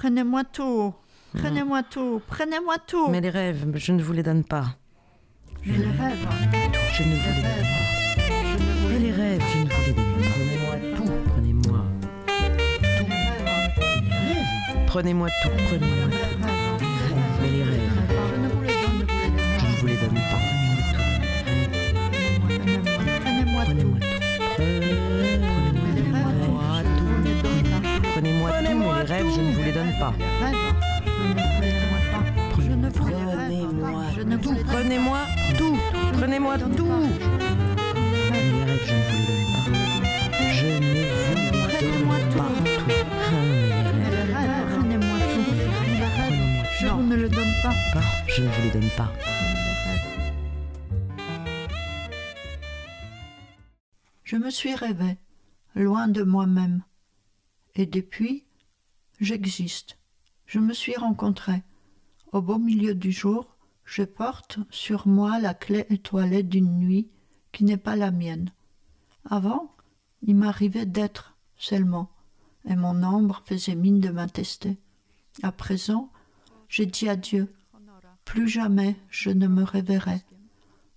Prenez-moi tout. Prenez-moi tout. Prenez-moi tout. Mais les rêves, je ne vous les donne pas. Mais les rêves. Je ne vous les donne pas. Mais les rêves, je ne vous les donne pas. Prenez-moi tout. Prenez-moi. Prenez-moi tout. Prenez-moi tout. Prenez-moi tout. Je ne vous les donne pas. Je ne vous les donne pas. Je ne le donne pas. pas. Je ne vous les donne pas. Je me suis rêvé, loin de moi-même. Et depuis, j'existe. Je me suis rencontré. Au beau milieu du jour, je porte sur moi la clé étoilée d'une nuit qui n'est pas la mienne. Avant, il m'arrivait d'être seulement, et mon ombre faisait mine de m'attester. À présent, j'ai dit adieu. Plus jamais je ne me réveillerai,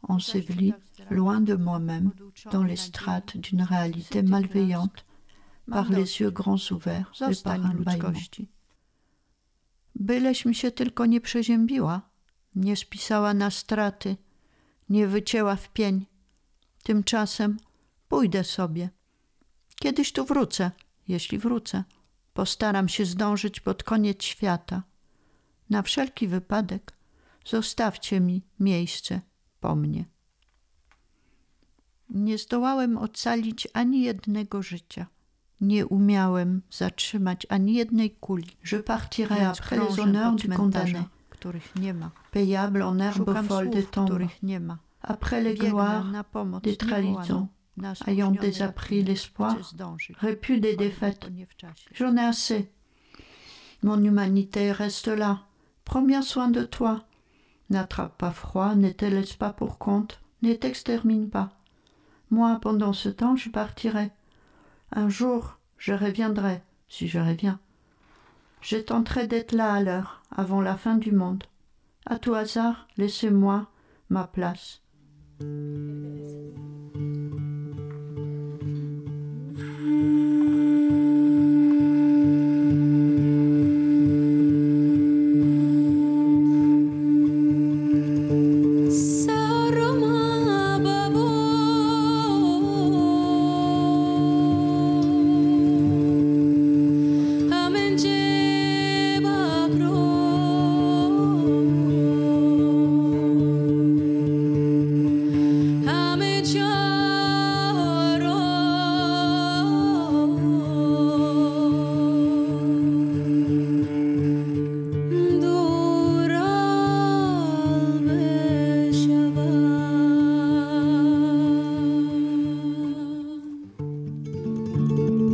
enseveli loin de moi-même, dans les strates d'une réalité malveillante, par les yeux grands ouverts et par un bâillement. Byleś mi się tylko nie przeziębiła, nie spisała na straty, nie wycięła w pień. Tymczasem pójdę sobie. Kiedyś tu wrócę, jeśli wrócę. Postaram się zdążyć pod koniec świata. Na wszelki wypadek zostawcie mi miejsce po mnie. Nie zdołałem ocalić ani jednego życia. Nie umiałem zatrzymać ani jednej kuli. Je partirai après les honneurs du condamné, których nie ma. Payable en herbe folle des tombes. Après les gloires des trahisons, ayant désappris l'espoir, répus des défaites. J'en ai assez. Mon humanité reste là. Prends bien soin de toi. N'attrape pas froid, ne te laisse pas pour compte, ne t'extermine pas. Moi, pendant ce temps, je partirai. Un jour, je reviendrai, si je reviens. Je tenterai d'être là à l'heure, avant la fin du monde. À tout hasard, laissez-moi ma place.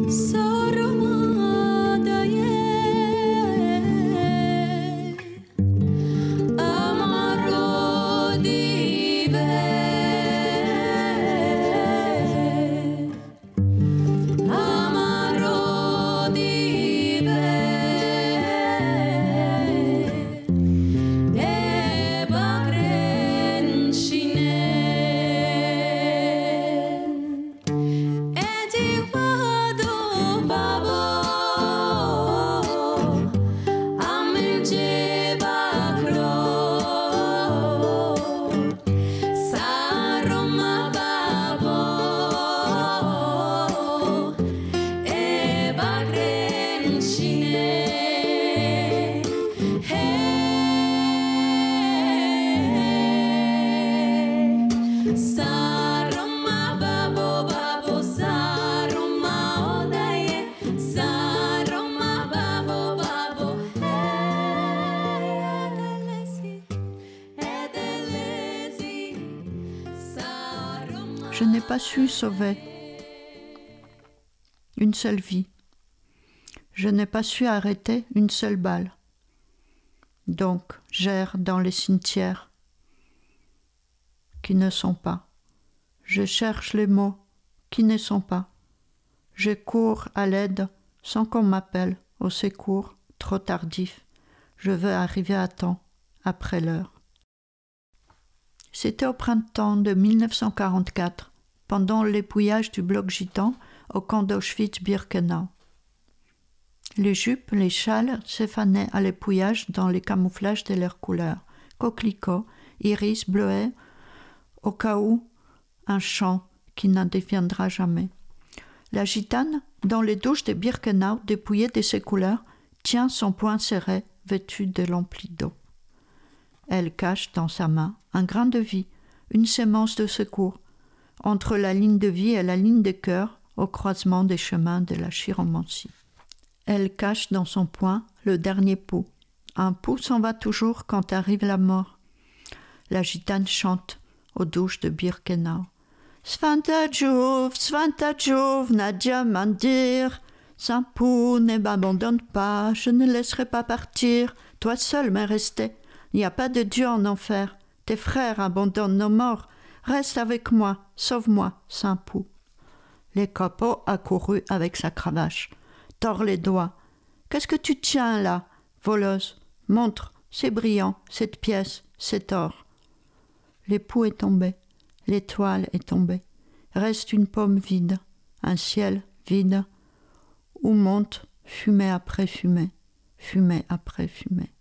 So pas su sauver une seule vie. Je n'ai pas su arrêter une seule balle. Donc, j'erre dans les cimetières qui ne sont pas. Je cherche les mots qui ne sont pas. Je cours à l'aide sans qu'on m'appelle au secours trop tardif. Je veux arriver à temps, après l'heure. C'était au printemps de 1944, pendant l'épouillage du bloc gitan au camp d'Auschwitz-Birkenau. Les jupes, les châles s'effanaient à l'épouillage dans les camouflages de leurs couleurs coquelicots, iris, bleuets, au cas où un chant qui n'en deviendra jamais. La gitane, dans les douches de Birkenau dépouillées de ses couleurs, tient son poing serré, vêtu de l'ampli d'eau. Elle cache dans sa main un grain de vie, une sémence de secours, entre la ligne de vie et la ligne de cœur, au croisement des chemins de la chiromancie. Elle cache dans son poing le dernier pouls. Un pouls s'en va toujours quand arrive la mort. La gitane chante aux douches de Birkenau. Svanta Djouv, Svanta Djouv, Nadia Mandir. Saint Pou, ne m'abandonne pas, je ne laisserai pas partir. Toi seul m'es resté. Il n'y a pas de Dieu en enfer. Tes frères abandonnent nos morts. Reste avec moi, sauve-moi, Saint Pou. Les copeaux accourut avec sa cravache. Tord les doigts. Qu'est-ce que tu tiens là, voleuse? Montre, c'est brillant, cette pièce, c'est or. L'époux est tombé, l'étoile est tombée. Reste une pomme vide, un ciel vide, où monte fumée après fumée, fumée après fumée.